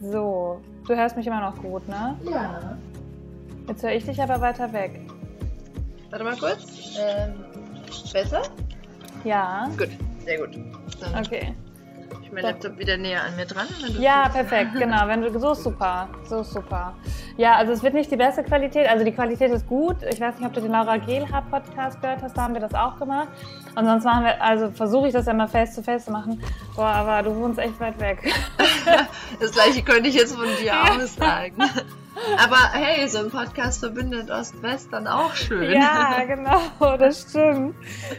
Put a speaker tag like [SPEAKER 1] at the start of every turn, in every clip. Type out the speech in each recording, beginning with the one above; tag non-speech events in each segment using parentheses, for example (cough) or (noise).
[SPEAKER 1] So, du hörst mich immer noch gut, ne?
[SPEAKER 2] Ja.
[SPEAKER 1] Jetzt höre ich dich aber weiter weg.
[SPEAKER 2] Warte mal kurz. Ähm, besser?
[SPEAKER 1] Ja.
[SPEAKER 2] Gut, sehr gut. Dann
[SPEAKER 1] Okay.
[SPEAKER 2] ich mein Laptop wieder näher an mir dran.
[SPEAKER 1] Ja, perfekt, (laughs) genau. Wenn du so ist super, so ist super. Ja, also es wird nicht die beste Qualität. Also die Qualität ist gut. Ich weiß nicht, ob du den Laura Gehlhaar Podcast gehört hast. Da haben wir das auch gemacht. Und sonst machen wir, also versuche ich das ja immer face to face zu machen. Boah, aber du wohnst echt weit weg. (laughs)
[SPEAKER 2] Das gleiche könnte ich jetzt von dir (laughs) auch sagen. Aber hey, so ein Podcast verbindet Ost-West dann auch schön.
[SPEAKER 1] Ja, genau, (laughs) das stimmt.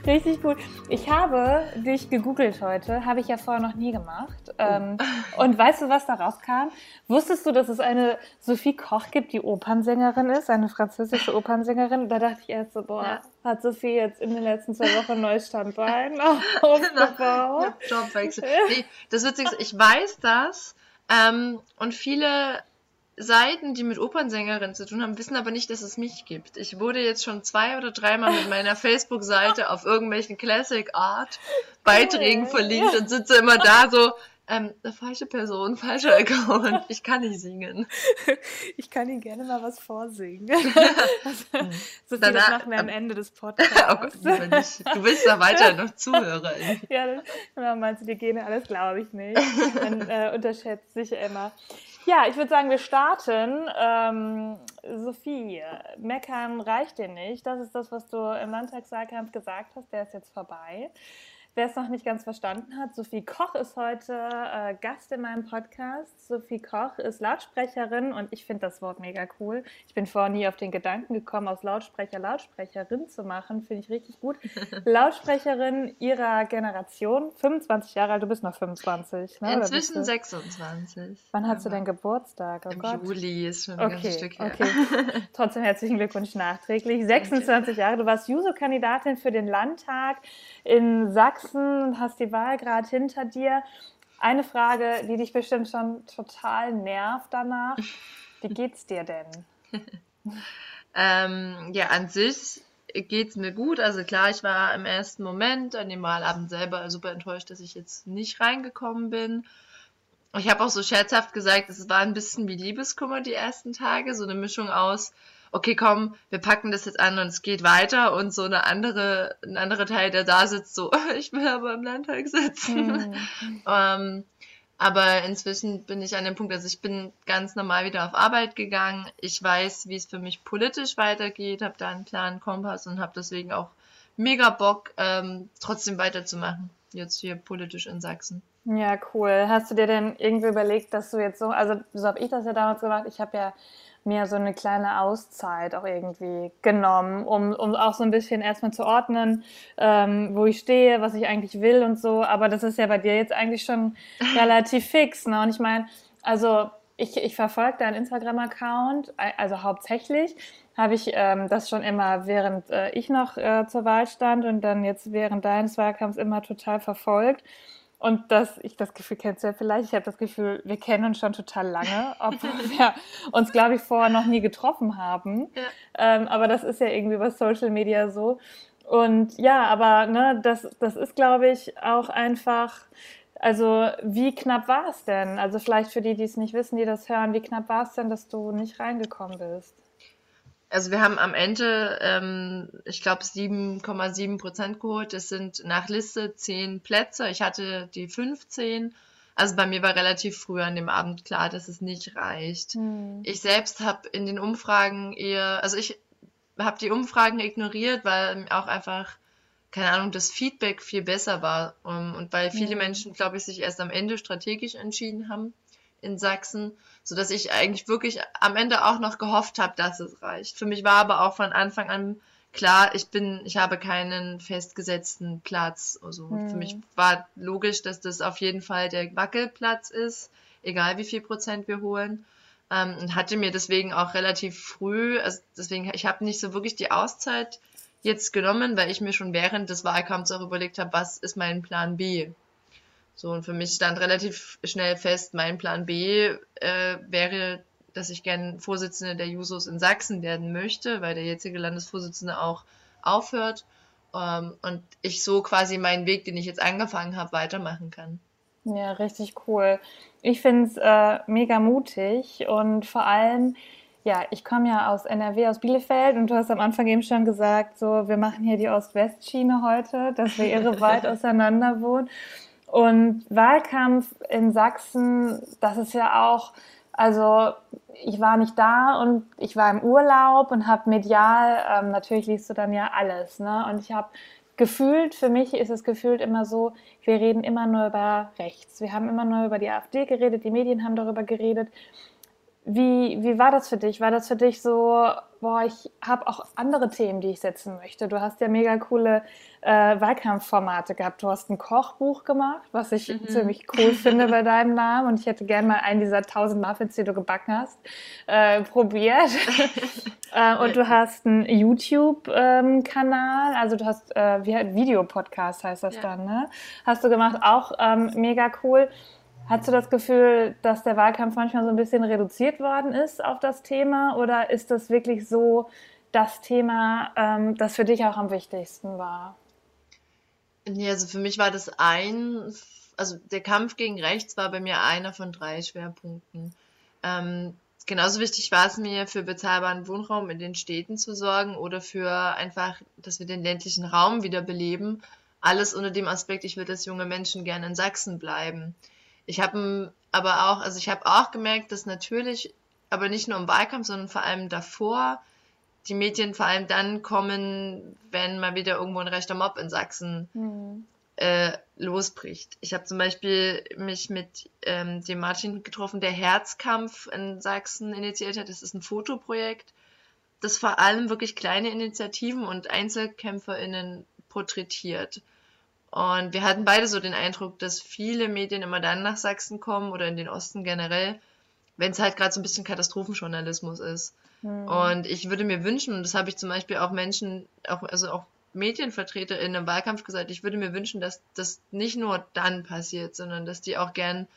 [SPEAKER 1] Richtig gut. Ich habe dich gegoogelt heute, habe ich ja vorher noch nie gemacht. Ähm, und weißt du, was da rauskam? Wusstest du, dass es eine Sophie Koch gibt, die Opernsängerin ist, eine französische Opernsängerin? Da dachte ich erst so, boah,
[SPEAKER 2] Ja.
[SPEAKER 1] hat Sophie jetzt in den letzten zwei Wochen ein neues Standbein (laughs)
[SPEAKER 2] Genau.
[SPEAKER 1] aufgebaut? (laughs)
[SPEAKER 2] Jobwechsel. Nee, das Witzige ist, ich weiß das ähm, und viele Seiten, die mit Opernsängerinnen zu tun haben, wissen aber nicht, dass es mich gibt. Ich wurde jetzt schon zwei oder dreimal mit meiner (laughs) Facebook-Seite auf irgendwelchen Classic Art Beiträgen
[SPEAKER 1] Cool.
[SPEAKER 2] verlinkt und sitze immer da so, ähm, eine falsche Person, falscher Account, ich kann nicht singen. (laughs)
[SPEAKER 1] Ich kann Ihnen gerne mal was vorsingen. (laughs) Sophie, das
[SPEAKER 2] Danach-
[SPEAKER 1] machen wir am Ende des
[SPEAKER 2] Oh
[SPEAKER 1] Podcasts.
[SPEAKER 2] Gott, lieber nicht. Du bist da weiter noch Zuhörer.
[SPEAKER 1] Ja, das, ja, meinst du, die Gene, alles glaube ich nicht. Man äh, unterschätzt sich immer. Ja, ich würde sagen, wir starten. Ähm, Sophie, meckern reicht dir nicht. Das ist das, was du im Landtagswahlkampf gesagt hast. Der ist jetzt vorbei. Wer es noch nicht ganz verstanden hat, Sophie Koch ist heute äh, Gast in meinem Podcast. Sophie Koch ist Lautsprecherin und ich finde das Wort mega cool. Ich bin vorher nie auf den Gedanken gekommen, aus Lautsprecher Lautsprecherin zu machen. Finde ich richtig gut. (laughs) Lautsprecherin ihrer Generation, 25 Jahre alt, du bist noch 25. Ne?
[SPEAKER 2] Inzwischen
[SPEAKER 1] du?
[SPEAKER 2] 26.
[SPEAKER 1] Wann hast du denn Geburtstag? Oh
[SPEAKER 2] Im
[SPEAKER 1] Gott.
[SPEAKER 2] Juli ist schon ein
[SPEAKER 1] Okay,
[SPEAKER 2] Stück her.
[SPEAKER 1] okay. (laughs) Trotzdem herzlichen Glückwunsch nachträglich. 26 Jahre, du warst Juso-Kandidatin für den Landtag in Sachsen und hast die Wahl gerade hinter dir. Eine Frage, die dich bestimmt schon total nervt danach. Wie geht's dir denn? (laughs)
[SPEAKER 2] Ähm, ja, an sich geht's mir gut. Also klar, ich war im ersten Moment an dem Wahlabend selber super enttäuscht, dass ich jetzt nicht reingekommen bin. Ich habe auch so scherzhaft gesagt, es war ein bisschen wie Liebeskummer die ersten Tage, so eine Mischung aus, okay, komm, wir packen das jetzt an und es geht weiter und so eine andere, ein anderer Teil, der da sitzt, so, (laughs) ich will aber im Landtag sitzen.
[SPEAKER 1] Hm. (laughs)
[SPEAKER 2] Ähm, aber inzwischen bin ich an dem Punkt, also ich bin ganz normal wieder auf Arbeit gegangen. Ich weiß, wie es für mich politisch weitergeht, habe da einen klaren Kompass und habe deswegen auch mega Bock, ähm, trotzdem weiterzumachen. Jetzt hier politisch in Sachsen.
[SPEAKER 1] Ja, cool. Hast du dir denn irgendwie überlegt, dass du jetzt so, also so habe ich das ja damals gemacht, ich habe ja mir so eine kleine Auszeit auch irgendwie genommen, um, um auch so ein bisschen erstmal zu ordnen, ähm, wo ich stehe, was ich eigentlich will und so. Aber das ist ja bei dir jetzt eigentlich schon (laughs) relativ fix. Ne? Und ich meine, also ich, ich verfolge deinen Instagram-Account, also hauptsächlich habe ich ähm, das schon immer, während äh, ich noch äh, zur Wahl stand und dann jetzt während deines Wahlkampfs immer total verfolgt. Und das, ich das Gefühl kennst du ja vielleicht, ich habe das Gefühl, wir kennen uns schon total lange, (laughs) obwohl wir uns, glaube ich, vorher noch nie getroffen haben.
[SPEAKER 2] Ja.
[SPEAKER 1] Ähm, aber das ist ja irgendwie bei Social Media so. Und ja, aber ne, das, das ist, glaube ich, auch einfach, also wie knapp war es denn? Also vielleicht für die, die es nicht wissen, die das hören, wie knapp war es denn, dass du nicht reingekommen bist?
[SPEAKER 2] Also wir haben am Ende, ähm, ich glaube, 7,7 Prozent geholt. Das sind nach Liste 10 Plätze. Ich hatte die 15. Also bei mir war relativ früh an dem Abend klar, dass es nicht reicht.
[SPEAKER 1] Hm.
[SPEAKER 2] Ich selbst habe in den Umfragen eher, also ich habe die Umfragen ignoriert, weil auch einfach, keine Ahnung, das Feedback viel besser war. Um, und weil viele
[SPEAKER 1] Mhm.
[SPEAKER 2] Menschen, glaube ich, sich erst am Ende strategisch entschieden haben in Sachsen, so dass ich eigentlich wirklich am Ende auch noch gehofft habe, dass es reicht. Für mich war aber auch von Anfang an klar, ich bin, ich habe keinen festgesetzten Platz. Also
[SPEAKER 1] Mhm.
[SPEAKER 2] für mich war logisch, dass das auf jeden Fall der Wackelplatz ist, egal wie viel Prozent wir holen. Ähm, und hatte mir deswegen auch relativ früh, also deswegen, ich habe nicht so wirklich die Auszeit jetzt genommen, weil ich mir schon während des Wahlkampfs auch überlegt habe, was ist mein Plan B? So, und für mich stand relativ schnell fest, mein Plan B äh, wäre, dass ich gern Vorsitzende der Jusos in Sachsen werden möchte, weil der jetzige Landesvorsitzende auch aufhört ähm, und ich so quasi meinen Weg, den ich jetzt angefangen habe, weitermachen kann.
[SPEAKER 1] Ja, richtig cool. Ich finde es äh, mega mutig und vor allem, ja, ich komme ja aus NRW, aus Bielefeld und du hast am Anfang eben schon gesagt, so, wir machen hier die Ost-West-Schiene heute, dass wir irre weit (laughs) auseinander wohnen. Und Wahlkampf in Sachsen, das ist ja auch, also ich war nicht da und ich war im Urlaub und habe medial, ähm, natürlich liest du dann ja alles, ne? Und ich habe gefühlt, für mich ist es gefühlt immer so, wir reden immer nur über rechts. Wir haben immer nur über die AfD geredet, die Medien haben darüber geredet. Wie, wie war das für dich? War das für dich so, boah, ich habe auch andere Themen, die ich setzen möchte. Du hast ja mega coole äh, Wahlkampfformate gehabt. Du hast ein Kochbuch gemacht, was ich mhm. ziemlich cool finde bei deinem Namen. Und ich hätte gerne mal einen dieser tausend Muffins, die du gebacken hast, äh, probiert. (laughs) äh, und du hast einen YouTube-Kanal, also du hast äh, wie Videopodcast heißt das ja. dann, ne? Hast du gemacht, auch ähm, mega cool. Hast du das Gefühl, dass der Wahlkampf manchmal so ein bisschen reduziert worden ist auf das Thema oder ist das wirklich so das Thema, ähm, das für dich auch am wichtigsten war?
[SPEAKER 2] Nee, also für mich war das ein, also der Kampf gegen rechts war bei mir einer von drei Schwerpunkten. Ähm, genauso wichtig war es mir, für bezahlbaren Wohnraum in den Städten zu sorgen oder für einfach, dass wir den ländlichen Raum wieder beleben. Alles unter dem Aspekt, ich will, dass junge Menschen gerne in Sachsen bleiben. Ich habe aber auch, also ich habe auch gemerkt, dass natürlich, aber nicht nur im Wahlkampf, sondern vor allem davor, die Medien vor allem dann kommen, wenn mal wieder irgendwo ein rechter Mob in Sachsen mhm. äh, losbricht. Ich habe zum Beispiel mich mit ähm, dem Martin getroffen, der Herzkampf in Sachsen initiiert hat. Das ist ein Fotoprojekt, das vor allem wirklich kleine Initiativen und EinzelkämpferInnen porträtiert. Und wir hatten beide so den Eindruck, dass viele Medien immer dann nach Sachsen kommen oder in den Osten generell, wenn es halt gerade so ein bisschen Katastrophenjournalismus ist. Mhm. Und ich würde mir wünschen, und das habe ich zum Beispiel auch Menschen, auch, also auch Medienvertreter in einem Wahlkampf gesagt, ich würde mir wünschen, dass das nicht nur dann passiert, sondern dass die auch gern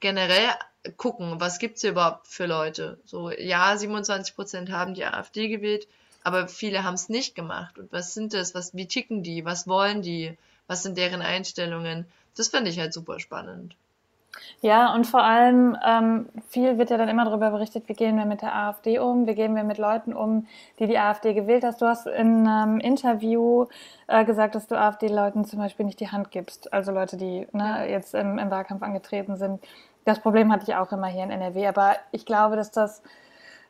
[SPEAKER 2] generell gucken, was gibt's hier überhaupt für Leute. So, ja, 27 Prozent haben die AfD gewählt, aber viele haben es nicht gemacht. Und was sind das? Was, wie ticken die? Was wollen die? Was sind deren Einstellungen. Das finde ich halt super spannend.
[SPEAKER 1] Ja, und vor allem ähm, viel wird ja dann immer darüber berichtet, wie gehen wir mit der AfD um, wie gehen wir mit Leuten um, die die AfD gewählt hast. Du hast in einem Interview äh, gesagt, dass du AfD-Leuten zum Beispiel nicht die Hand gibst, also Leute, die ne, jetzt im, im Wahlkampf angetreten sind. Das Problem hatte ich auch immer hier in NRW, aber ich glaube, dass das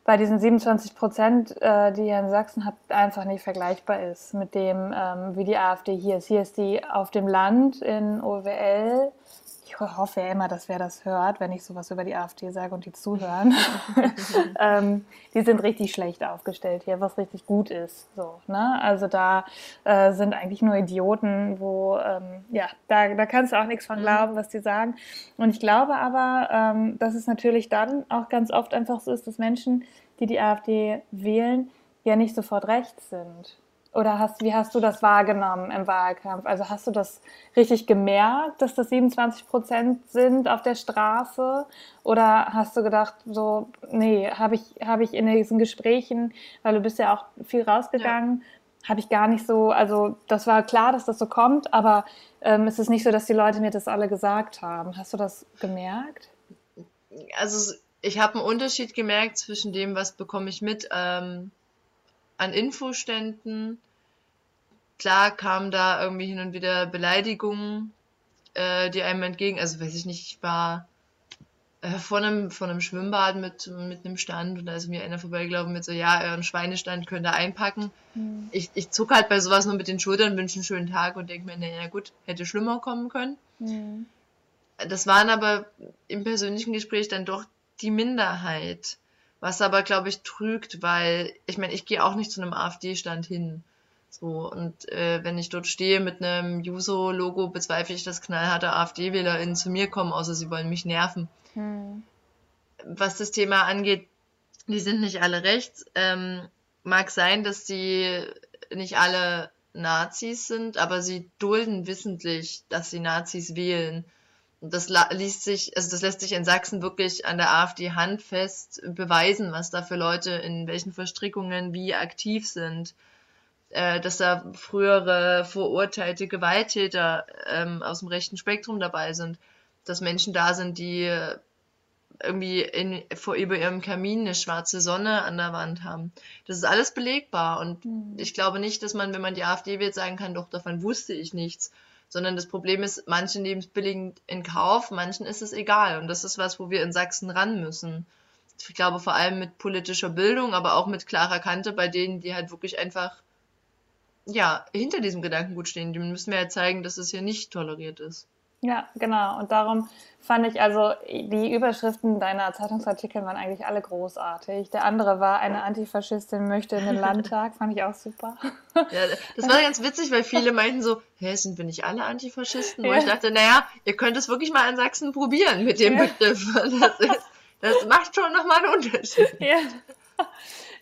[SPEAKER 1] bei diesen 27 Prozent, äh, die ihr in Sachsen habt, einfach nicht vergleichbar ist mit dem, ähm, wie die AfD hier ist. Hier ist die auf dem Land in OWL ich hoffe ja immer, dass wer das hört, wenn ich sowas über die AfD sage und die zuhören, (laughs) ähm, die sind richtig schlecht aufgestellt hier, was richtig gut ist. So, ne? Also da äh, sind eigentlich nur Idioten, wo, ähm, ja, da, da kannst du auch nichts von mhm. glauben, was die sagen. Und ich glaube aber, ähm, dass es natürlich dann auch ganz oft einfach so ist, dass Menschen, die die AfD wählen, ja nicht sofort rechts sind. Oder hast, wie hast du das wahrgenommen im Wahlkampf? Also hast du das richtig gemerkt, dass das 27 Prozent sind auf der Straße? Oder hast du gedacht, so, nee, habe ich, hab ich in diesen Gesprächen, weil du bist ja auch viel rausgegangen, ja. habe ich gar nicht so, also das war klar, dass das so kommt, aber ähm, es ist nicht so, dass die Leute mir das alle gesagt haben. Hast du das gemerkt?
[SPEAKER 2] Also ich habe einen Unterschied gemerkt zwischen dem, was bekomme ich mit. Ähm an Infoständen. Klar kamen da irgendwie hin und wieder Beleidigungen, äh, die einem entgegen, also weiß ich nicht, ich war äh, vor, einem, vor einem Schwimmbad mit, mit einem Stand und da ist mir einer vorbeigelaufen mit so, ja, euren Schweinestand könnt ihr einpacken. Mhm. Ich, ich zucke halt bei sowas nur mit den Schultern, wünsche einen schönen Tag und denke mir, naja gut, hätte schlimmer kommen können. Mhm. Das waren aber im persönlichen Gespräch dann doch die Minderheit. Was aber, glaube ich, trügt, weil ich meine, ich gehe auch nicht zu einem AfD-Stand hin. So, und äh, wenn ich dort stehe mit einem Juso-Logo, bezweifle ich, dass knallharte AfD-WählerInnen zu mir kommen, außer sie wollen mich nerven. Hm. Was das Thema angeht, die sind nicht alle rechts. Ähm, mag sein, dass sie nicht alle Nazis sind, aber sie dulden wissentlich, dass sie Nazis wählen. Und das liest sich, also das lässt sich in Sachsen wirklich an der AfD handfest beweisen, was da für Leute in welchen Verstrickungen wie aktiv sind. Äh, dass da frühere verurteilte Gewalttäter ähm, aus dem rechten Spektrum dabei sind. dass Menschen da sind, die irgendwie in, vor über ihrem Kamin eine schwarze Sonne an der Wand haben. Das ist alles belegbar und mhm. ich glaube nicht, dass man, wenn man die AfD wählt, sagen kann, doch davon wusste ich nichts, sondern das Problem ist, manchen nehmen es billigend in Kauf, manchen ist es egal und das ist was, wo wir in Sachsen ran müssen. Ich glaube vor allem mit politischer Bildung, aber auch mit klarer Kante bei denen, die halt wirklich einfach ja, hinter diesem Gedankengut stehen. Die müssen wir ja zeigen, dass es hier nicht toleriert ist.
[SPEAKER 1] Ja, genau. Und darum fand ich also, die Überschriften deiner Zeitungsartikel waren eigentlich alle großartig. Der andere war, eine Antifaschistin möchte in den (laughs) Landtag, fand ich auch super.
[SPEAKER 2] Ja, das war ganz witzig, weil viele meinten so, hä, sind wir nicht alle Antifaschisten? Wo ja. ich dachte, naja, ihr könnt es wirklich mal in Sachsen probieren mit dem ja. Begriff. Das, ist, das macht schon nochmal einen Unterschied.
[SPEAKER 1] Ja.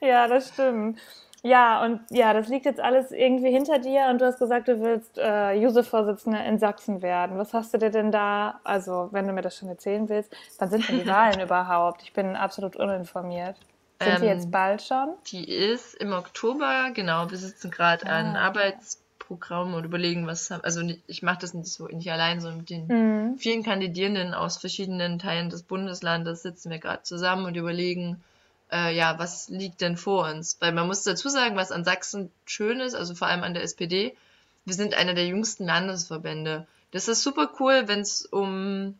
[SPEAKER 1] ja, das stimmt. Ja, und ja, das liegt jetzt alles irgendwie hinter dir und du hast gesagt, du willst äh, Juso-Vorsitzende in Sachsen werden. Was hast du dir denn da, also wenn du mir das schon erzählen willst, wann sind denn die (laughs) Wahlen überhaupt? Ich bin absolut uninformiert. Sind ähm, die jetzt bald schon?
[SPEAKER 2] Die ist im Oktober, genau. Wir sitzen gerade ah. an Arbeitsprogramm und überlegen, was, also ich mache das nicht so nicht allein, sondern mit den mhm. vielen Kandidierenden aus verschiedenen Teilen des Bundeslandes sitzen wir gerade zusammen und überlegen, äh, ja, was liegt denn vor uns? Weil man muss dazu sagen, was an Sachsen schön ist, also vor allem an der SPD, wir sind einer der jüngsten Landesverbände. Das ist super cool, wenn es um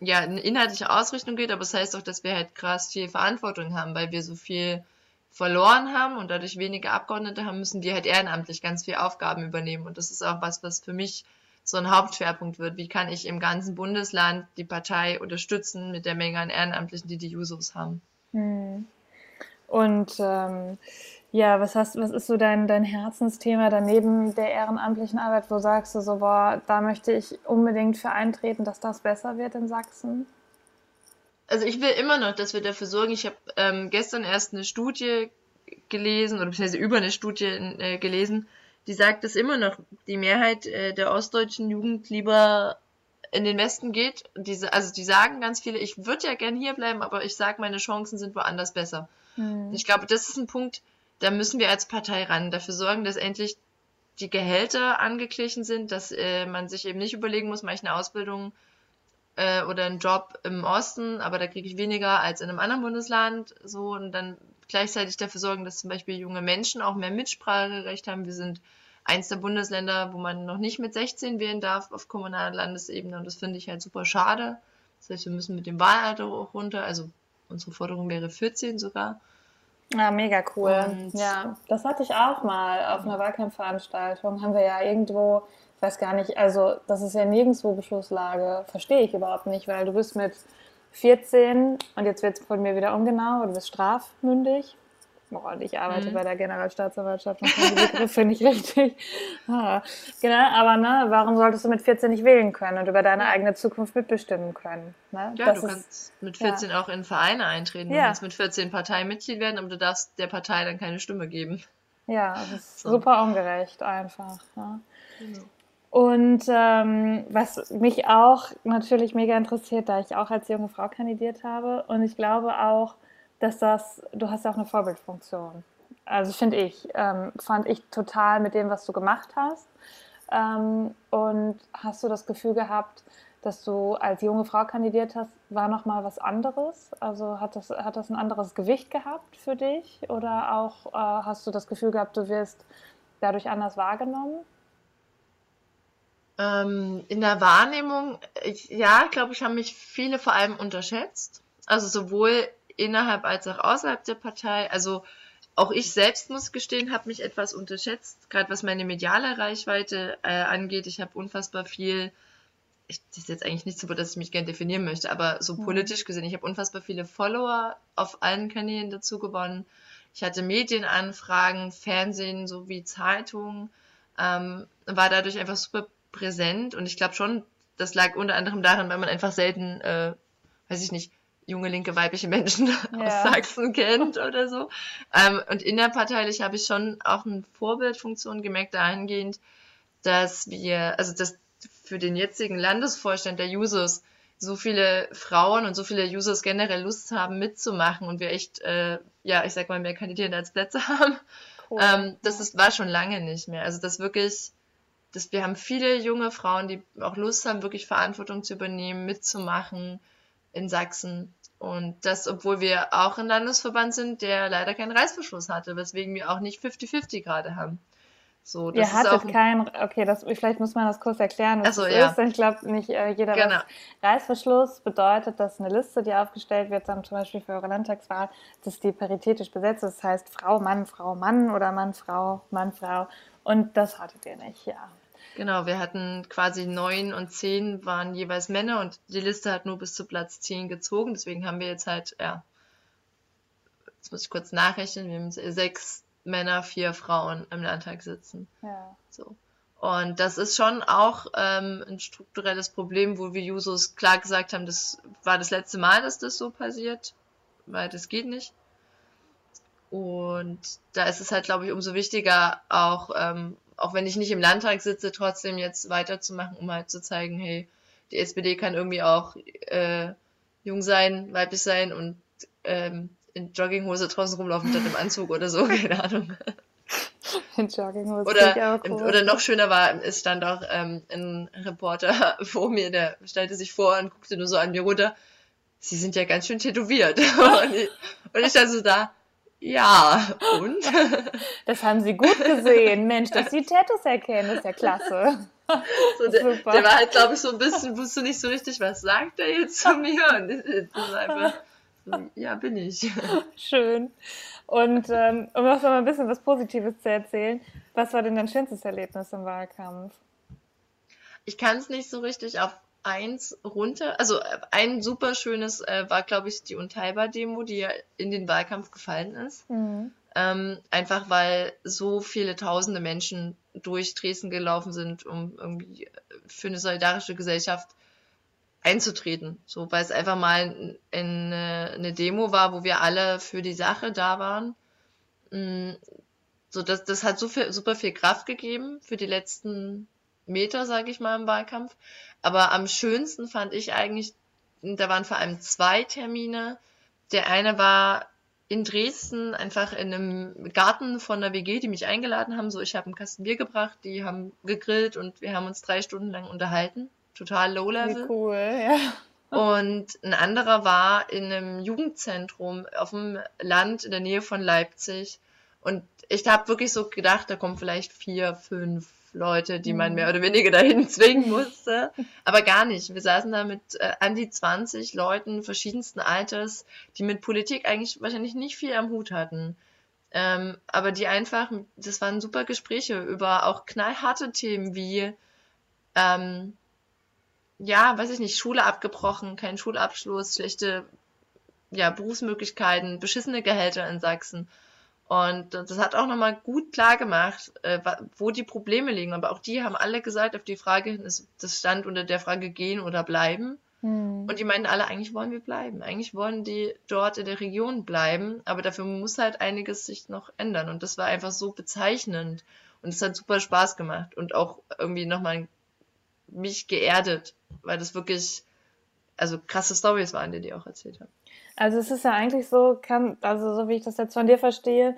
[SPEAKER 2] ja, eine inhaltliche Ausrichtung geht, aber es das heißt auch, dass wir halt krass viel Verantwortung haben, weil wir so viel verloren haben und dadurch weniger Abgeordnete haben, müssen die halt ehrenamtlich ganz viel Aufgaben übernehmen. Und das ist auch was, was für mich so ein Hauptschwerpunkt wird. Wie kann ich im ganzen Bundesland die Partei unterstützen mit der Menge an Ehrenamtlichen, die die Jusos haben? Hm.
[SPEAKER 1] Und ähm, ja, was hast, was ist so dein, dein Herzensthema daneben der ehrenamtlichen Arbeit, wo sagst du so, boah, da möchte ich unbedingt für eintreten, dass das besser wird in Sachsen?
[SPEAKER 2] Also ich will immer noch, dass wir dafür sorgen. Ich habe ähm, gestern erst eine Studie gelesen oder beziehungsweise über eine Studie äh, gelesen, die sagt, dass immer noch die Mehrheit äh, der ostdeutschen Jugend lieber in den Westen geht. Diese, also die sagen ganz viele, ich würde ja gern hier bleiben, aber ich sage, meine Chancen sind woanders besser. Mhm. Ich glaube, das ist ein Punkt, da müssen wir als Partei ran, dafür sorgen, dass endlich die Gehälter angeglichen sind, dass äh, man sich eben nicht überlegen muss, mache ich eine Ausbildung äh, oder einen Job im Osten, aber da kriege ich weniger als in einem anderen Bundesland, so und dann gleichzeitig dafür sorgen, dass zum Beispiel junge Menschen auch mehr Mitspracherecht haben. Wir sind eins der Bundesländer, wo man noch nicht mit 16 wählen darf auf kommunaler Landesebene und das finde ich halt super schade. Das heißt, wir müssen mit dem Wahlalter auch runter, also Unsere Forderung wäre 14 sogar.
[SPEAKER 1] Ja, mega cool. Und ja, das hatte ich auch mal auf einer Wahlkampfveranstaltung. Haben wir ja irgendwo, ich weiß gar nicht, also das ist ja nirgendwo Beschlusslage. Verstehe ich überhaupt nicht, weil du bist mit 14 und jetzt wird es von mir wieder ungenau, du bist strafmündig Boah, und ich arbeite mhm. bei der Generalstaatsanwaltschaft und die Begriffe nicht richtig. (laughs) Ah, genau, aber ne, warum solltest du mit 14 nicht wählen können und über deine eigene Zukunft mitbestimmen können? Ne?
[SPEAKER 2] Ja, das du ist, kannst mit 14 ja. auch in Vereine eintreten. Du kannst mit 14 Parteimitglied werden, aber du darfst der Partei dann keine Stimme geben.
[SPEAKER 1] Ja, das ist so. super ungerecht einfach. Ne? Genau. Und ähm, was mich auch natürlich mega interessiert, da ich auch als junge Frau kandidiert habe und ich glaube auch, dass das, du hast ja auch eine Vorbildfunktion. Also finde ich, ähm, fand ich total mit dem, was du gemacht hast. Ähm, und hast du das Gefühl gehabt, dass du als junge Frau kandidiert hast, war noch mal was anderes? Also hat das, hat das ein anderes Gewicht gehabt für dich? Oder auch äh, hast du das Gefühl gehabt, du wirst dadurch anders wahrgenommen?
[SPEAKER 2] Ähm, in der Wahrnehmung, ich, ja, glaube ich, haben mich viele vor allem unterschätzt. Also sowohl innerhalb als auch außerhalb der Partei. Also auch ich selbst muss gestehen, habe mich etwas unterschätzt, gerade was meine mediale Reichweite äh, angeht. Ich habe unfassbar viel, ich, das ist jetzt eigentlich nicht so, dass ich mich gerne definieren möchte, aber so mhm. politisch gesehen, ich habe unfassbar viele Follower auf allen Kanälen dazu gewonnen. Ich hatte Medienanfragen, Fernsehen sowie Zeitungen, ähm, war dadurch einfach super präsent und ich glaube schon, das lag unter anderem daran, weil man einfach selten, äh, weiß ich nicht, junge linke weibliche Menschen (laughs) ja. aus Sachsen kennt oder so. Ähm, und innerparteilich habe ich schon auch eine Vorbildfunktion gemerkt dahingehend, dass wir, also dass für den jetzigen Landesvorstand der Jusos so viele Frauen und so viele Users generell Lust haben mitzumachen und wir echt, äh, ja, ich sag mal, mehr Kandidierende als Plätze (laughs) haben. Cool. Ähm, das ist, war schon lange nicht mehr. Also dass wirklich das, wir haben viele junge Frauen, die auch Lust haben, wirklich Verantwortung zu übernehmen, mitzumachen in Sachsen. Und das, obwohl wir auch ein Landesverband sind, der leider keinen Reißverschluss hatte, weswegen wir auch nicht 50-50 gerade haben.
[SPEAKER 1] So, das Ihr hattet kein, okay, das, vielleicht muss man das kurz erklären, was also, das ja. ist. Ich glaube, nicht äh, jeder genau. weiß. Reißverschluss bedeutet, dass eine Liste, die aufgestellt wird, zum Beispiel für eure Landtagswahl, dass die paritätisch besetzt ist. Das heißt Frau, Mann, Frau, Mann oder Mann, Frau, Mann, Frau. Und das hattet ihr nicht, ja.
[SPEAKER 2] Genau, wir hatten quasi neun und zehn waren jeweils Männer und die Liste hat nur bis zu Platz zehn gezogen. Deswegen haben wir jetzt halt, ja, jetzt muss ich kurz nachrechnen, wir haben sechs Männer, vier Frauen im Landtag sitzen. Ja. So. Und das ist schon auch ähm, ein strukturelles Problem, wo wir Jusos klar gesagt haben, das war das letzte Mal, dass das so passiert, weil das geht nicht. Und da ist es halt, glaube ich, umso wichtiger, auch, ähm, auch wenn ich nicht im Landtag sitze, trotzdem jetzt weiterzumachen, um halt zu zeigen, hey, die SPD kann irgendwie auch äh, jung sein, weiblich sein und ähm, in Jogginghose draußen rumlaufen statt im Anzug oder so, (laughs) keine Ahnung. (laughs) In Jogginghose. Oder, cool. oder noch schöner war, es stand auch ähm, ein Reporter (laughs) vor mir, der stellte sich vor und guckte nur so an mir runter. Sie sind ja ganz schön tätowiert. und, ich, und ich stand so da, ja, und? (laughs)
[SPEAKER 1] Das haben Sie gut gesehen. Mensch, dass Sie Tattoos erkennen, ist ja klasse. (laughs)
[SPEAKER 2] So, der, der, war halt, glaube ich, so ein bisschen, wusste nicht so richtig, was sagt er jetzt zu mir. Und das ist einfach ja, bin ich. (laughs)
[SPEAKER 1] Schön. Und ähm, um noch mal ein bisschen was Positives zu erzählen, was war denn dein schönstes Erlebnis im Wahlkampf?
[SPEAKER 2] Ich kann es nicht so richtig auf eins runter. Also ein super schönes äh, war, glaube ich, die Unteilbar-Demo, die ja in den Wahlkampf gefallen ist. Mhm. Ähm, einfach weil so viele tausende Menschen durch Dresden gelaufen sind, um irgendwie für eine solidarische Gesellschaft einzutreten. So, weil es einfach mal eine, eine Demo war, wo wir alle für die Sache da waren. Mm, so, das, das hat so viel, super viel Kraft gegeben für die letzten Meter, sage ich mal, im Wahlkampf. Aber am schönsten fand ich eigentlich, da waren vor allem zwei Termine. Der eine war in Dresden, einfach in einem Garten von der WG, die mich eingeladen haben. So, ich habe einen Kasten Bier gebracht, die haben gegrillt und wir haben uns drei Stunden lang unterhalten total low-level. Cool, ja. Und ein anderer war in einem Jugendzentrum auf dem Land in der Nähe von Leipzig. Und ich habe wirklich so gedacht, da kommen vielleicht vier, fünf Leute, die man mhm. mehr oder weniger (laughs) dahin zwingen musste. Aber gar nicht. Wir saßen da mit äh, an die 20 Leuten verschiedensten Alters, die mit Politik eigentlich wahrscheinlich nicht viel am Hut hatten. Ähm, aber die einfach, das waren super Gespräche über auch knallharte Themen wie ähm, ja, weiß ich nicht, Schule abgebrochen, kein Schulabschluss, schlechte ja, Berufsmöglichkeiten, beschissene Gehälter in Sachsen. Und das hat auch nochmal gut klar gemacht, äh, wo die Probleme liegen. Aber auch die haben alle gesagt, auf die Frage, das stand unter der Frage gehen oder bleiben. Hm. Und die meinten alle, eigentlich wollen wir bleiben. Eigentlich wollen die dort in der Region bleiben. Aber dafür muss halt einiges sich noch ändern. Und das war einfach so bezeichnend. Und es hat super Spaß gemacht. Und auch irgendwie nochmal mich geerdet, weil das wirklich, also krasse Stories waren, die die auch erzählt haben.
[SPEAKER 1] Also es ist ja eigentlich so, kann, also so wie ich das jetzt von dir verstehe,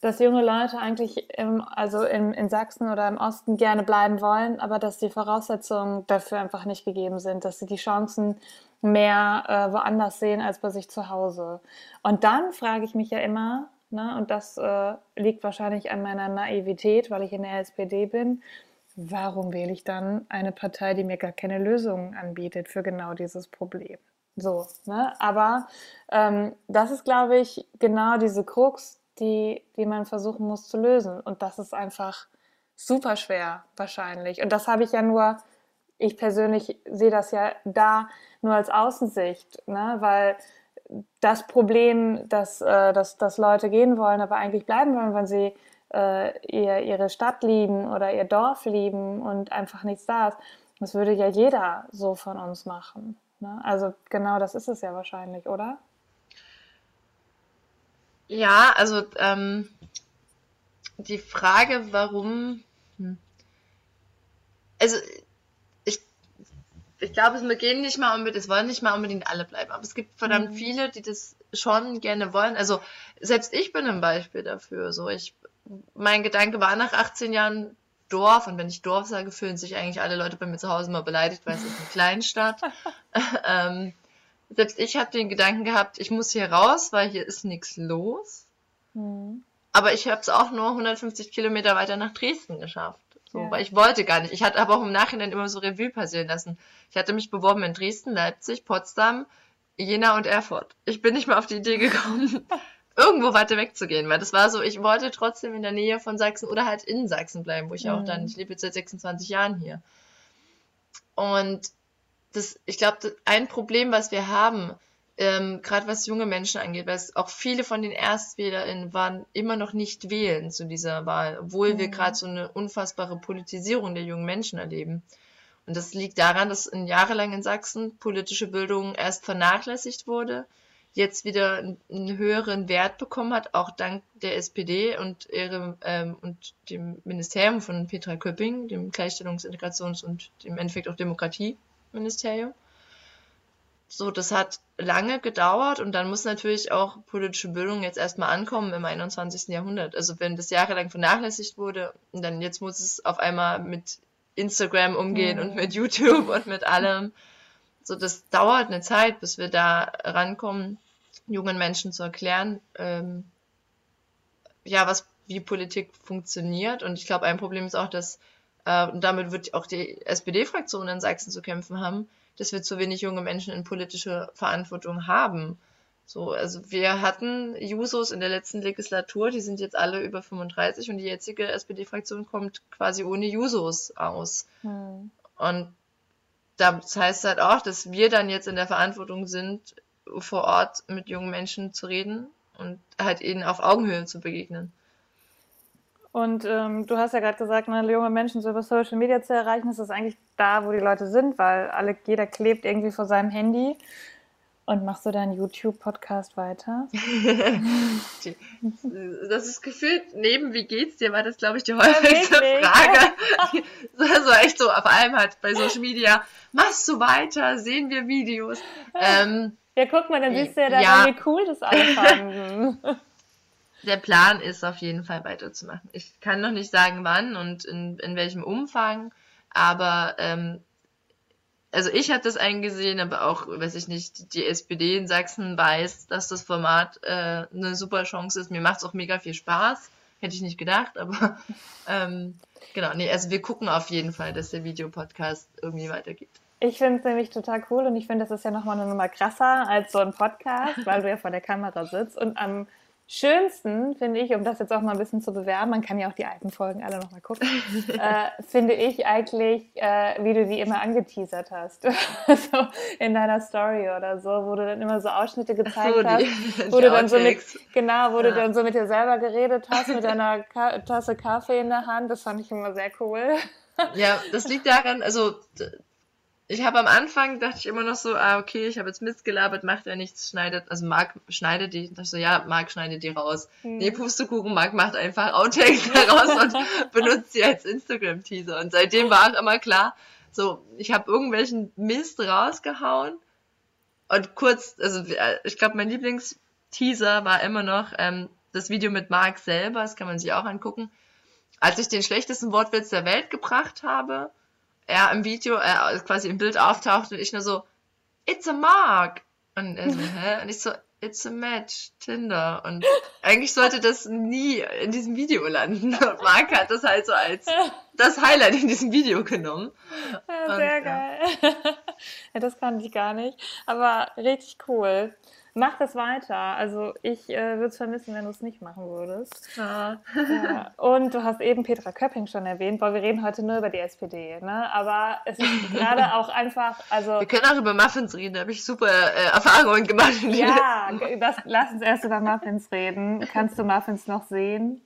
[SPEAKER 1] dass junge Leute eigentlich im, also im, in Sachsen oder im Osten gerne bleiben wollen, aber dass die Voraussetzungen dafür einfach nicht gegeben sind, dass sie die Chancen mehr äh, woanders sehen als bei sich zu Hause. Und dann frage ich mich ja immer, ne, und das äh, liegt wahrscheinlich an meiner Naivität, weil ich in der SPD bin, warum wähle ich dann eine Partei, die mir gar keine Lösungen anbietet für genau dieses Problem? So, ne? Aber ähm, das ist, glaube ich, genau diese Krux, die, die man versuchen muss zu lösen. Und das ist einfach super schwer, wahrscheinlich. Und das habe ich ja nur, ich persönlich sehe das ja da nur als Außensicht, ne? weil das Problem, dass, äh, dass, dass Leute gehen wollen, aber eigentlich bleiben wollen, wenn sie äh, ihr, ihre Stadt lieben oder ihr Dorf lieben und einfach nichts da ist. Das würde ja jeder so von uns machen. Ne? Also genau das ist es ja wahrscheinlich, oder?
[SPEAKER 2] Ja, also ähm, die Frage, warum. Hm. Also ich, ich glaube, wir gehen nicht mal unbedingt, es wollen nicht mal unbedingt alle bleiben, aber es gibt verdammt mhm. viele, die das schon gerne wollen. Also selbst ich bin ein Beispiel dafür. So, ich mein Gedanke war nach 18 Jahren Dorf und wenn ich Dorf sage, fühlen sich eigentlich alle Leute bei mir zu Hause immer beleidigt, weil es ist eine Kleinstadt. (laughs) ähm, selbst ich habe den Gedanken gehabt, ich muss hier raus, weil hier ist nichts los. Mhm. Aber ich habe es auch nur 150 Kilometer weiter nach Dresden geschafft. So, ja. Weil ich wollte gar nicht. Ich hatte aber auch im Nachhinein immer so Revue passieren lassen. Ich hatte mich beworben in Dresden, Leipzig, Potsdam, Jena und Erfurt. Ich bin nicht mal auf die Idee gekommen, (laughs) irgendwo weiter wegzugehen, weil das war so, ich wollte trotzdem in der Nähe von Sachsen oder halt in Sachsen bleiben, wo ich mhm. auch dann, ich lebe jetzt seit 26 Jahren hier. Und das, ich glaube, ein Problem, was wir haben, ähm, gerade was junge Menschen angeht, weil es auch viele von den ErstwählerInnen waren immer noch nicht wählen zu dieser Wahl, obwohl mhm. wir gerade so eine unfassbare Politisierung der jungen Menschen erleben. Und das liegt daran, dass in jahrelang in Sachsen politische Bildung erst vernachlässigt wurde, jetzt wieder einen höheren Wert bekommen hat, auch dank der SPD und, ihrem, ähm, und dem Ministerium von Petra Köpping, dem Gleichstellungs-, Integrations- und im Endeffekt auch Demokratieministerium. So, das hat lange gedauert und dann muss natürlich auch politische Bildung jetzt erstmal ankommen im 21. Jahrhundert. Also wenn das jahrelang vernachlässigt wurde, dann jetzt muss es auf einmal mit Instagram umgehen mhm. und mit YouTube und mit allem. So, das dauert eine Zeit, bis wir da rankommen, jungen Menschen zu erklären, ähm, ja, was, wie Politik funktioniert. Und ich glaube, ein Problem ist auch, dass, äh, und damit wird auch die SPD-Fraktion in Sachsen zu kämpfen haben, dass wir zu wenig junge Menschen in politische Verantwortung haben. So, also wir hatten Jusos in der letzten Legislatur, die sind jetzt alle über 35 und die jetzige SPD-Fraktion kommt quasi ohne Jusos aus. Hm. Und das heißt halt auch, dass wir dann jetzt in der Verantwortung sind, vor Ort mit jungen Menschen zu reden und halt ihnen auf Augenhöhe zu begegnen.
[SPEAKER 1] Und ähm, du hast ja gerade gesagt, ne, junge Menschen so über Social Media zu erreichen, ist das eigentlich da, wo die Leute sind, weil alle, jeder klebt irgendwie vor seinem Handy. Und machst du deinen YouTube-Podcast weiter? (laughs)
[SPEAKER 2] das ist gefühlt neben Wie geht's dir, war das, glaube ich, die häufigste ja, Frage. (laughs) also echt so, vor allem halt bei Social Media, machst du weiter, sehen wir Videos.
[SPEAKER 1] Ähm, ja, guck mal, dann siehst du ja, ja. wie cool das alle fanden (laughs)
[SPEAKER 2] der Plan ist auf jeden Fall weiterzumachen. Ich kann noch nicht sagen, wann und in, in welchem Umfang, aber ähm, also ich habe das eingesehen, aber auch, weiß ich nicht, die SPD in Sachsen weiß, dass das Format äh, eine super Chance ist. Mir macht es auch mega viel Spaß. Hätte ich nicht gedacht, aber (laughs) ähm, genau, nee, also wir gucken auf jeden Fall, dass der Videopodcast irgendwie weitergeht.
[SPEAKER 1] Ich finde es nämlich total cool und ich finde, das ist ja nochmal eine Nummer krasser als so ein Podcast, weil du ja vor der Kamera sitzt und am schönsten finde ich, um das jetzt auch mal ein bisschen zu bewerben, man kann ja auch die alten Folgen alle nochmal gucken, (laughs) äh, finde ich eigentlich, äh, wie du die immer angeteasert hast. (laughs) so in deiner Story oder so, wo du dann immer so Ausschnitte gezeigt so, hast, (laughs) die, wo die du dann so mit, genau, wo ja. du dann so mit dir selber geredet hast, mit deiner Ka Tasse Kaffee in der Hand. Das fand ich immer sehr cool.
[SPEAKER 2] ja, das liegt daran, also ich habe am Anfang dachte ich immer noch so, ah, okay, ich habe jetzt Mist gelabert, macht er nichts, schneidet, also Marc schneidet die, dachte so, ja, Marc schneidet die raus. Hm. Nee, Pustekuchen, Marc macht einfach Outtakes daraus und (laughs) benutzt sie als Instagram-Teaser. Und seitdem war auch immer klar, so, ich habe irgendwelchen Mist rausgehauen und kurz, also ich glaube, mein Lieblingsteaser war immer noch ähm, das Video mit Marc selber, das kann man sich auch angucken. Als ich den schlechtesten Wortwitz der Welt gebracht habe, er im Video, äh, quasi im Bild auftaucht und ich nur so, it's a Mark. Und er so, hä? Und ich so, it's a match, Tinder. Und eigentlich sollte das nie in diesem Video landen. (laughs) Und Mark hat das halt so als das Highlight in diesem Video genommen.
[SPEAKER 1] Ja, sehr und, geil. Ja. (laughs) ja, das kannte ich gar nicht. Aber richtig cool. Mach das weiter. Also ich äh, würde es vermissen, wenn du es nicht machen würdest. Ja. ja. Und du hast eben Petra Köpping schon erwähnt, weil wir reden heute nur über die SPD. Ne? Aber es ist (laughs) gerade auch einfach, also...
[SPEAKER 2] Wir können auch über Muffins reden, da habe ich super äh, Erfahrungen gemacht.
[SPEAKER 1] Ja, das, lass uns erst über Muffins reden. Kannst du Muffins noch sehen?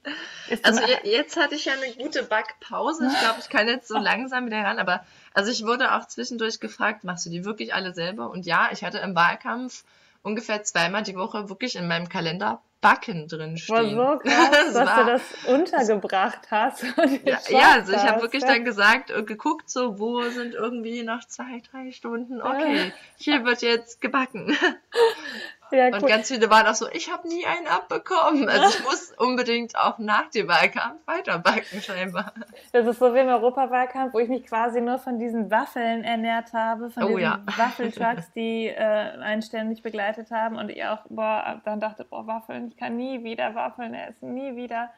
[SPEAKER 2] also jetzt hatte ich ja eine gute Backpause. Ich glaube, ich kann jetzt so langsam wieder ran, aber also ich wurde auch zwischendurch gefragt, machst du die wirklich alle selber? Und ja, ich hatte im Wahlkampf ungefähr zweimal die Woche wirklich in meinem Kalender Backen drin stehen.
[SPEAKER 1] War so krass, (laughs) dass war, du das untergebracht hast.
[SPEAKER 2] ja, ja, also ich habe wirklich dann gesagt und geguckt, so wo sind irgendwie noch zwei, drei Stunden. Okay, hier wird jetzt gebacken. (laughs) Ja, cool. Und ganz viele waren auch so, ich habe nie einen abbekommen. Also ich (laughs) muss unbedingt auch nach dem Wahlkampf weiterbacken scheinbar.
[SPEAKER 1] Das ist so wie im Europawahlkampf, wo ich mich quasi nur von diesen Waffeln ernährt habe, von oh, diesen ja. (laughs) Waffeltrucks, die äh, einen ständig begleitet haben und ich auch, boah, dann dachte, boah, Waffeln, ich kann nie wieder Waffeln essen, nie wieder.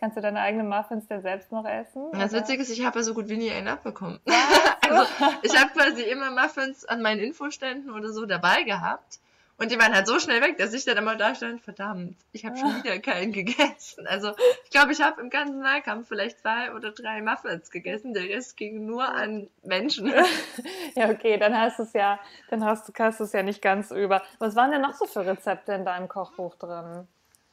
[SPEAKER 1] Kannst du deine eigenen Muffins denn selbst noch essen?
[SPEAKER 2] Das Witzige ist, ich habe ja so gut wie nie einen abbekommen. (laughs) also ich habe quasi immer Muffins an meinen Infoständen oder so dabei gehabt. Und die waren halt so schnell weg, dass ich dann immer da stand, verdammt, ich habe schon wieder keinen gegessen. Also ich glaube, ich habe im ganzen Wahlkampf vielleicht zwei oder drei Muffins gegessen. Der Rest ging nur an Menschen. (laughs)
[SPEAKER 1] ja, okay, dann hast du es ja, dann hast du, hast du es ja nicht ganz über. Was waren denn noch so für Rezepte in deinem Kochbuch drin?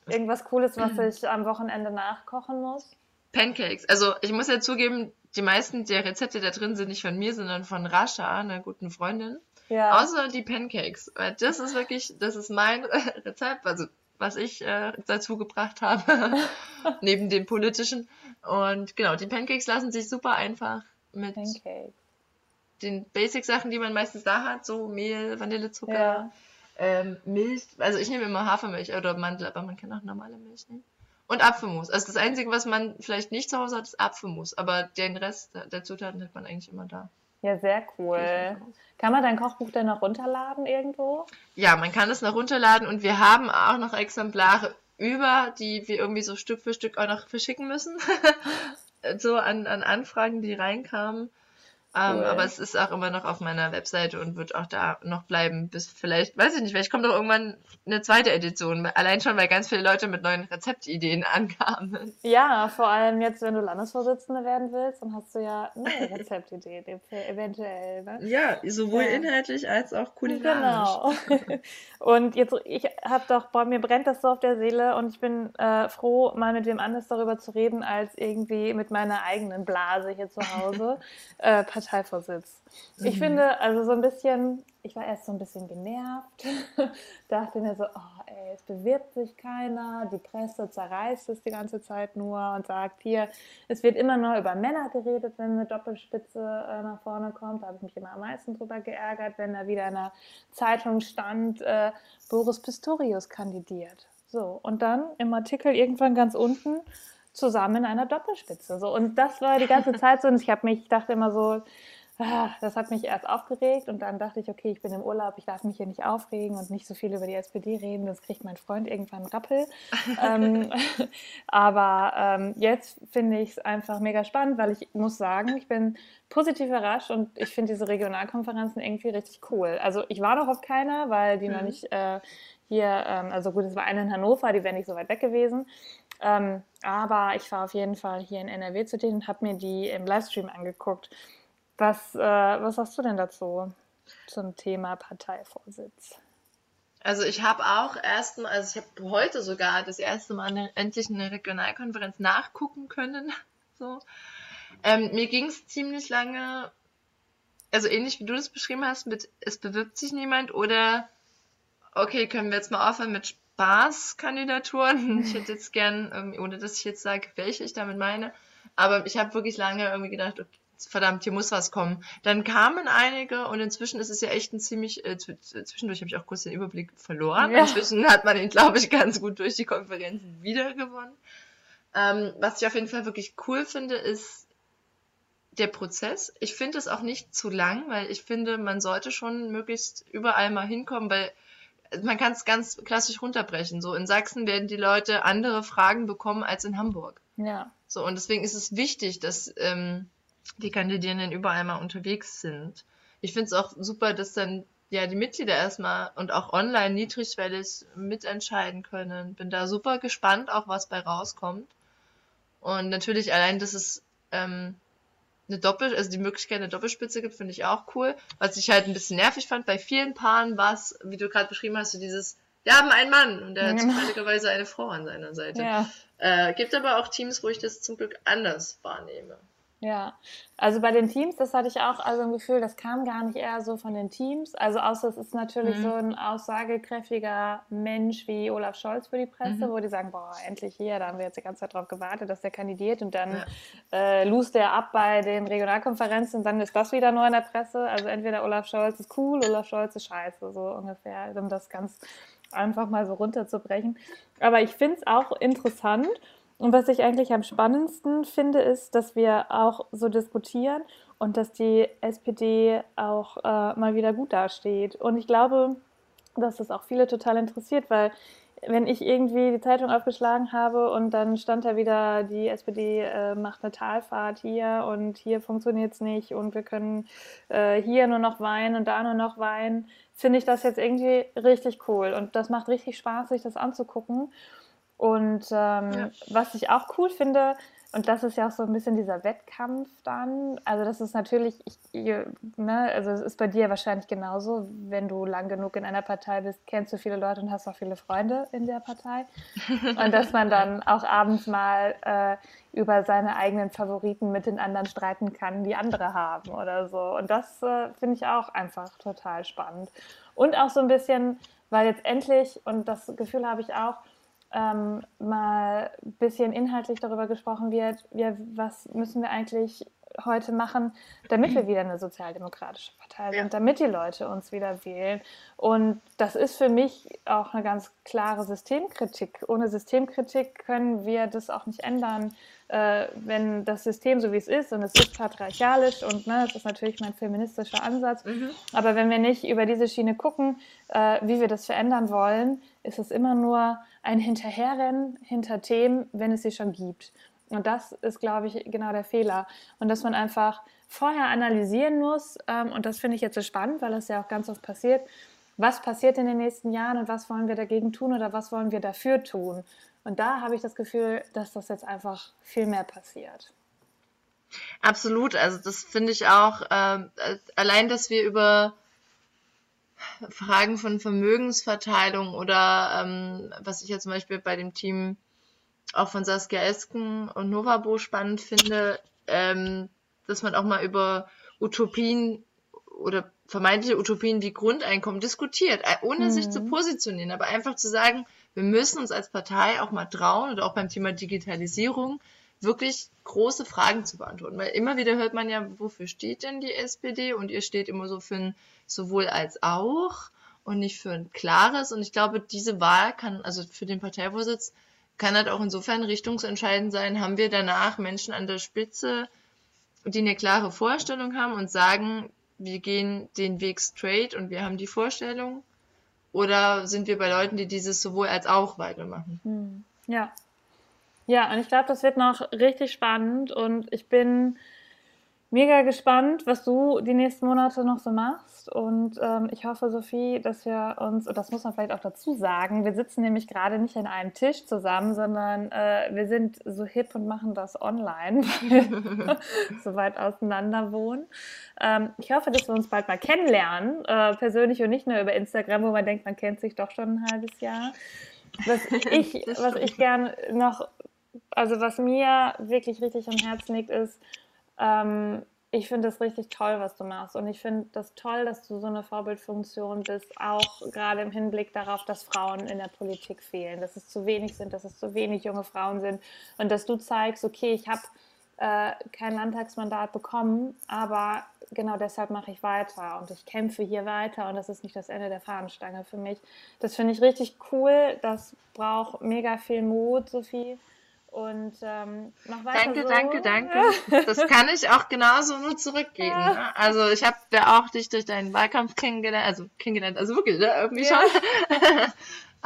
[SPEAKER 1] Irgendwas Cooles, was (clears throat) ich am Wochenende nachkochen muss?
[SPEAKER 2] Pancakes. Also ich muss ja zugeben, die meisten der Rezepte da drin sind nicht von mir, sondern von Rasha, einer guten Freundin. Ja. Außer die Pancakes. Weil das ist wirklich, das ist mein (laughs) Rezept, also was ich äh, dazu gebracht habe, (laughs) neben dem politischen. Und genau, die Pancakes lassen sich super einfach mit Pancakes. den Basic-Sachen, die man meistens da hat, so Mehl, Vanillezucker, ja. ähm, Milch. Also ich nehme immer Hafermilch oder Mandel, aber man kann auch normale Milch nehmen. Und Apfelmus. Also das Einzige, was man vielleicht nicht zu Hause hat, ist Apfelmus. Aber den Rest der Zutaten hat man eigentlich immer da.
[SPEAKER 1] Ja, sehr cool. Kann man dein Kochbuch denn noch runterladen irgendwo?
[SPEAKER 2] Ja, man kann es noch runterladen und wir haben auch noch Exemplare über, die wir irgendwie so Stück für Stück auch noch verschicken müssen. (laughs) so an, an Anfragen, die reinkamen. Ähm, cool. aber es ist auch immer noch auf meiner Webseite und wird auch da noch bleiben, bis vielleicht, weiß ich nicht, vielleicht kommt doch irgendwann eine zweite Edition. Allein schon, weil ganz viele Leute mit neuen Rezeptideen (laughs) ankamen.
[SPEAKER 1] Ja, vor allem jetzt, wenn du Landesvorsitzende werden willst, dann hast du ja neue (laughs) Rezeptideen eventuell. Ne?
[SPEAKER 2] Ja, sowohl ja. inhaltlich als auch kulinarisch.
[SPEAKER 1] Genau. (laughs) und jetzt, ich habe doch, boah, mir brennt das so auf der Seele und ich bin äh, froh, mal mit wem anders darüber zu reden, als irgendwie mit meiner eigenen Blase hier zu Hause. äh, Parteivorsitz. Mhm. Ich finde, also so ein bisschen, ich war erst so ein bisschen genervt, (laughs) dachte mir so, oh ey, es bewirbt sich keiner, die Presse zerreißt es die ganze Zeit nur und sagt, hier, es wird immer nur über Männer geredet, wenn eine Doppelspitze äh, nach vorne kommt. Da habe ich mich immer am meisten drüber geärgert, wenn da wieder in der Zeitung stand, äh, Boris Pistorius kandidiert. So, und dann im Artikel irgendwann ganz unten, zusammen in einer Doppelspitze. So. Und das war die ganze (laughs) Zeit so. Und ich habe mich, ich dachte immer so, ah, das hat mich erst aufgeregt und dann dachte ich, okay, ich bin im Urlaub, ich darf mich hier nicht aufregen und nicht so viel über die SPD reden, das kriegt mein Freund irgendwann einen Rappel. (laughs) ähm, (laughs) aber ähm, jetzt finde ich es einfach mega spannend, weil ich muss sagen, ich bin positiv überrascht und ich finde diese Regionalkonferenzen irgendwie richtig cool. Also ich war noch auf keiner, weil die mhm. noch nicht äh, hier, ähm, also gut, es war eine in Hannover, die wäre nicht so weit weg gewesen. Ähm, aber ich war auf jeden Fall hier in NRW zu denen und habe mir die im Livestream angeguckt. Was, äh, was sagst du denn dazu zum Thema Parteivorsitz?
[SPEAKER 2] Also ich habe auch erstmal, also ich habe heute sogar das erste Mal eine, endlich eine Regionalkonferenz nachgucken können. (laughs) So. Ähm, mir ging es ziemlich lange, also ähnlich wie du das beschrieben hast, mit es bewirbt sich niemand oder okay, können wir jetzt mal aufhören mit Spaßkandidaturen. (laughs) Ich hätte jetzt gern, ohne dass ich jetzt sage, welche ich damit meine, aber ich habe wirklich lange irgendwie gedacht, okay, verdammt, hier muss was kommen. Dann kamen einige und inzwischen ist es ja echt ein ziemlich, äh, zwischendurch habe ich auch kurz den Überblick verloren. Ja. Inzwischen hat man ihn, glaube ich, ganz gut durch die Konferenzen wiedergewonnen. Ähm, was ich auf jeden Fall wirklich cool finde, ist der Prozess. Ich finde es auch nicht zu lang, weil ich finde, man sollte schon möglichst überall mal hinkommen, weil man kann es ganz klassisch runterbrechen. So in Sachsen werden die Leute andere Fragen bekommen als in Hamburg. Ja. So und deswegen ist es wichtig, dass ähm, die Kandidierenden überall mal unterwegs sind. Ich finde es auch super, dass dann ja die Mitglieder erstmal und auch online niedrigschwellig mitentscheiden können. Bin da super gespannt, auch was bei rauskommt. Und natürlich allein, dass es ähm, eine Doppel, also die Möglichkeit eine Doppelspitze gibt, finde ich auch cool. Was ich halt ein bisschen nervig fand, bei vielen Paaren war es, wie du gerade beschrieben hast, so dieses, wir haben einen Mann und der hat zufälligerweise eine Frau an seiner Seite. Ja. Äh, gibt aber auch Teams, wo ich das zum Glück anders wahrnehme.
[SPEAKER 1] Ja, also bei den Teams, das hatte ich auch also ein Gefühl, das kam gar nicht eher so von den Teams. Also außer es ist natürlich mhm. so ein aussagekräftiger Mensch wie Olaf Scholz für die Presse, mhm. wo die sagen, boah, endlich hier, da haben wir jetzt die ganze Zeit drauf gewartet, dass der kandidiert und dann ja. äh, lust der ab bei den Regionalkonferenzen und dann ist das wieder nur in der Presse. Also entweder Olaf Scholz ist cool, Olaf Scholz ist scheiße, so ungefähr, um das ganz einfach mal so runterzubrechen. Aber ich finde es auch interessant. Und was ich eigentlich am spannendsten finde, ist, dass wir auch so diskutieren und dass die SPD auch äh, mal wieder gut dasteht. Und ich glaube, dass das auch viele total interessiert, weil wenn ich irgendwie die Zeitung aufgeschlagen habe und dann stand da wieder, die SPD äh, macht eine Talfahrt hier und hier funktioniert es nicht und wir können äh, hier nur noch weinen und da nur noch weinen, finde ich das jetzt irgendwie richtig cool und das macht richtig Spaß, sich das anzugucken. Und ähm, ja. was ich auch cool finde, und das ist ja auch so ein bisschen dieser Wettkampf dann. Also das ist natürlich, ich, ne, also es ist bei dir wahrscheinlich genauso. Wenn du lang genug in einer Partei bist, kennst du viele Leute und hast auch viele Freunde in der Partei. (laughs) Und dass man dann auch abends mal äh, über seine eigenen Favoriten mit den anderen streiten kann, die andere haben oder so. Und das äh, finde ich auch einfach total spannend. Und auch so ein bisschen, weil jetzt endlich, und das Gefühl habe ich auch, ähm, mal ein bisschen inhaltlich darüber gesprochen wird, wir, was müssen wir eigentlich heute machen, damit wir wieder eine sozialdemokratische Partei sind, ja. damit die Leute uns wieder wählen. Und das ist für mich auch eine ganz klare Systemkritik. Ohne Systemkritik können wir das auch nicht ändern, äh, wenn das System so wie es ist und es ist patriarchalisch und ne, das ist natürlich mein feministischer Ansatz. Mhm. Aber wenn wir nicht über diese Schiene gucken, äh, wie wir das verändern wollen, ist es immer nur ein Hinterherrennen hinter Themen, wenn es sie schon gibt. Und das ist, glaube ich, genau der Fehler. Und dass man einfach vorher analysieren muss, ähm, und das finde ich jetzt so spannend, weil das ja auch ganz oft passiert, was passiert in den nächsten Jahren und was wollen wir dagegen tun oder was wollen wir dafür tun. Und da habe ich das Gefühl, dass das jetzt einfach viel mehr passiert.
[SPEAKER 2] Absolut, also das finde ich auch, äh, allein, dass wir über Fragen von Vermögensverteilung oder ähm, was ich ja zum Beispiel bei dem Team auch von Saskia Esken und Novabo spannend finde, ähm, dass man auch mal über Utopien oder vermeintliche Utopien wie Grundeinkommen diskutiert, äh, ohne mhm. sich zu positionieren, aber einfach zu sagen, wir müssen uns als Partei auch mal trauen oder auch beim Thema Digitalisierung wirklich große Fragen zu beantworten. Weil immer wieder hört man ja, wofür steht denn die SPD? Und ihr steht immer so für ein sowohl als auch und nicht für ein klares. Und ich glaube, diese Wahl kann, also für den Parteivorsitz, kann halt auch insofern richtungsentscheidend sein, haben wir danach Menschen an der Spitze, die eine klare Vorstellung haben und sagen, wir gehen den Weg straight und wir haben die Vorstellung? Oder sind wir bei Leuten, die dieses sowohl als auch weitermachen?
[SPEAKER 1] Hm. Ja. Ja, und ich glaube, das wird noch richtig spannend und ich bin mega gespannt, was du die nächsten Monate noch so machst. Und ähm, ich hoffe, Sophie, dass wir uns, und das muss man vielleicht auch dazu sagen, wir sitzen nämlich gerade nicht an einem Tisch zusammen, sondern äh, wir sind so hip und machen das online, (laughs) weil wir so weit auseinander wohnen. Ähm, ich hoffe, dass wir uns bald mal kennenlernen, äh, persönlich und nicht nur über Instagram, wo man denkt, man kennt sich doch schon ein halbes Jahr. Was (laughs) ich, was ich gern noch, also was mir wirklich richtig am Herzen liegt, ist, ähm, ich finde es richtig toll, was du machst. Und ich finde das toll, dass du so eine Vorbildfunktion bist, auch gerade im Hinblick darauf, dass Frauen in der Politik fehlen, dass es zu wenig sind, dass es zu wenig junge Frauen sind und dass du zeigst, okay, ich habe äh, kein Landtagsmandat bekommen, aber genau deshalb mache ich weiter und ich kämpfe hier weiter und das ist nicht das Ende der Fahnenstange für mich. Das finde ich richtig cool. Das braucht mega viel Mut, Sophie. Und ähm, mach weiter
[SPEAKER 2] Danke,
[SPEAKER 1] so.
[SPEAKER 2] danke, danke. (laughs) Das kann ich auch genauso nur zurückgeben. Ja. Ne? Also ich habe ja auch dich durch deinen Wahlkampf kennengelernt, also kennengelernt, also wirklich, ne? irgendwie ja. schon.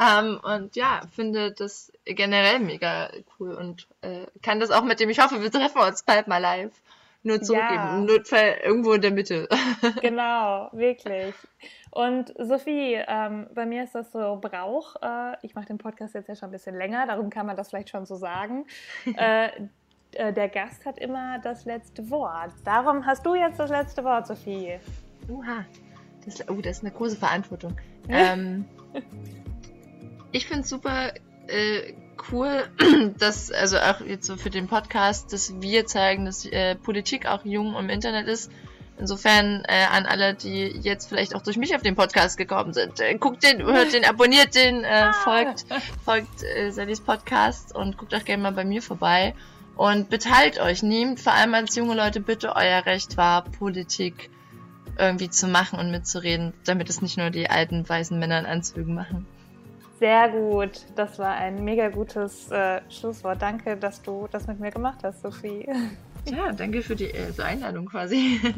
[SPEAKER 2] (laughs) ähm, und ja, finde das generell mega cool und äh, kann das auch mit dem, ich hoffe, wir treffen uns bald mal live, nur zurückgeben. Ja. Notfall irgendwo in der Mitte. (laughs)
[SPEAKER 1] genau, wirklich. Und Sophie, ähm, bei mir ist das so Brauch. Äh, ich mache den Podcast jetzt ja schon ein bisschen länger, darum kann man das vielleicht schon so sagen. (laughs) äh, äh, der Gast hat immer das letzte Wort. Darum hast du jetzt das letzte Wort, Sophie.
[SPEAKER 2] Uha, das, oh, das ist eine große Verantwortung. ähm, (laughs) ich finde es super äh, cool, (clears throat) dass, also auch jetzt so für den Podcast, dass wir zeigen, dass äh, Politik auch jung im Internet ist Insofern äh, an alle, die jetzt vielleicht auch durch mich auf den Podcast gekommen sind. Äh, guckt den, hört den, abonniert den, äh, ah. folgt, folgt äh, Sallys Podcast und guckt auch gerne mal bei mir vorbei. Und beteiligt euch. Nehmt vor allem als junge Leute bitte euer Recht wahr, Politik irgendwie zu machen und mitzureden, damit es nicht nur die alten weißen Männer in Anzügen machen.
[SPEAKER 1] Sehr gut. Das war ein mega gutes äh, Schlusswort. Danke, dass du das mit mir gemacht hast, Sophie.
[SPEAKER 2] Ja, danke für die äh, Einladung quasi. (laughs)